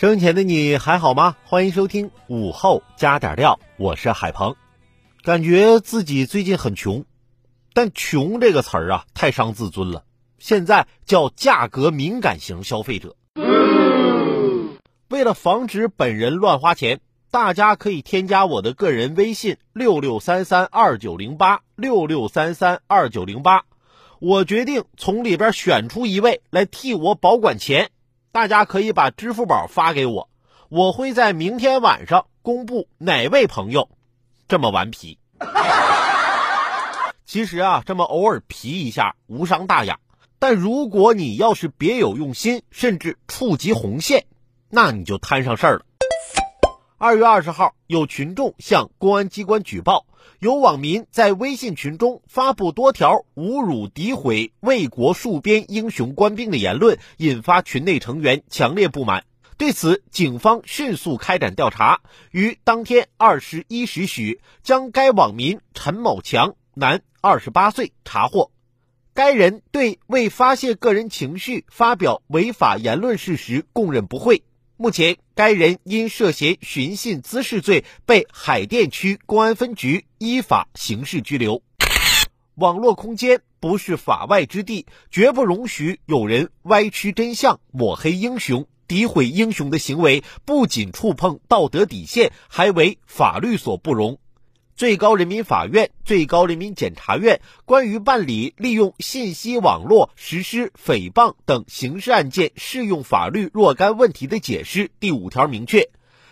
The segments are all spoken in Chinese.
生前的你还好吗？欢迎收听午后加点料，我是海鹏。感觉自己最近很穷，但“穷”这个词儿啊，太伤自尊了。现在叫价格敏感型消费者。为了防止本人乱花钱，大家可以添加我的个人微信六六三三二九零八六六三三二九零八，我决定从里边选出一位来替我保管钱。大家可以把支付宝发给我，我会在明天晚上公布哪位朋友这么顽皮。其实啊，这么偶尔皮一下无伤大雅，但如果你要是别有用心，甚至触及红线，那你就摊上事儿了。二月二十号，有群众向公安机关举报，有网民在微信群中发布多条侮辱、诋毁为国戍边英雄官兵的言论，引发群内成员强烈不满。对此，警方迅速开展调查，于当天二十一时许将该网民陈某强（男，二十八岁）查获。该人对为发泄个人情绪发表违法言论事实供认不讳。目前，该人因涉嫌寻衅滋事罪被海淀区公安分局依法刑事拘留。网络空间不是法外之地，绝不容许有人歪曲真相、抹黑英雄、诋毁英雄的行为，不仅触碰道德底线，还为法律所不容。最高人民法院、最高人民检察院关于办理利用信息网络实施诽谤等刑事案件适用法律若干问题的解释第五条明确：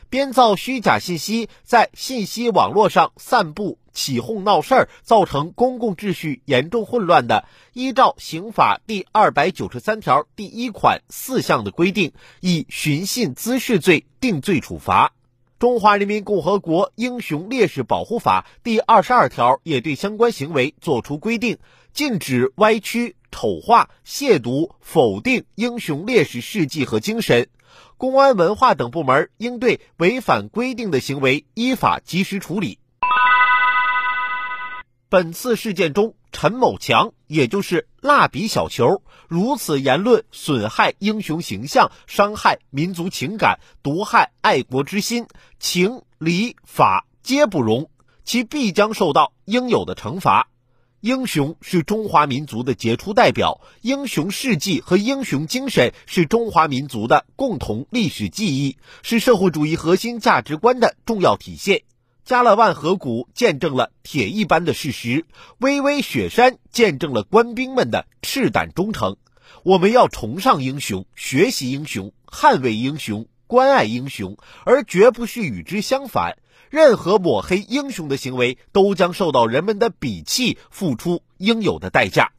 编造虚假信息，在信息网络上散布、起哄闹事儿，造成公共秩序严重混乱的，依照刑法第二百九十三条第一款四项的规定，以寻衅滋事罪定罪处罚。中华人民共和国英雄烈士保护法第二十二条也对相关行为作出规定，禁止歪曲、丑化、亵渎、否定英雄烈士事迹和精神。公安、文化等部门应对违反规定的行为依法及时处理。本次事件中，陈某强，也就是蜡笔小球，如此言论损害英雄形象，伤害民族情感，毒害爱国之心，情理法皆不容，其必将受到应有的惩罚。英雄是中华民族的杰出代表，英雄事迹和英雄精神是中华民族的共同历史记忆，是社会主义核心价值观的重要体现。加勒万河谷见证了铁一般的事实，巍巍雪山见证了官兵们的赤胆忠诚。我们要崇尚英雄，学习英雄，捍卫英雄，关爱英雄，而绝不是与之相反。任何抹黑英雄的行为，都将受到人们的鄙弃，付出应有的代价。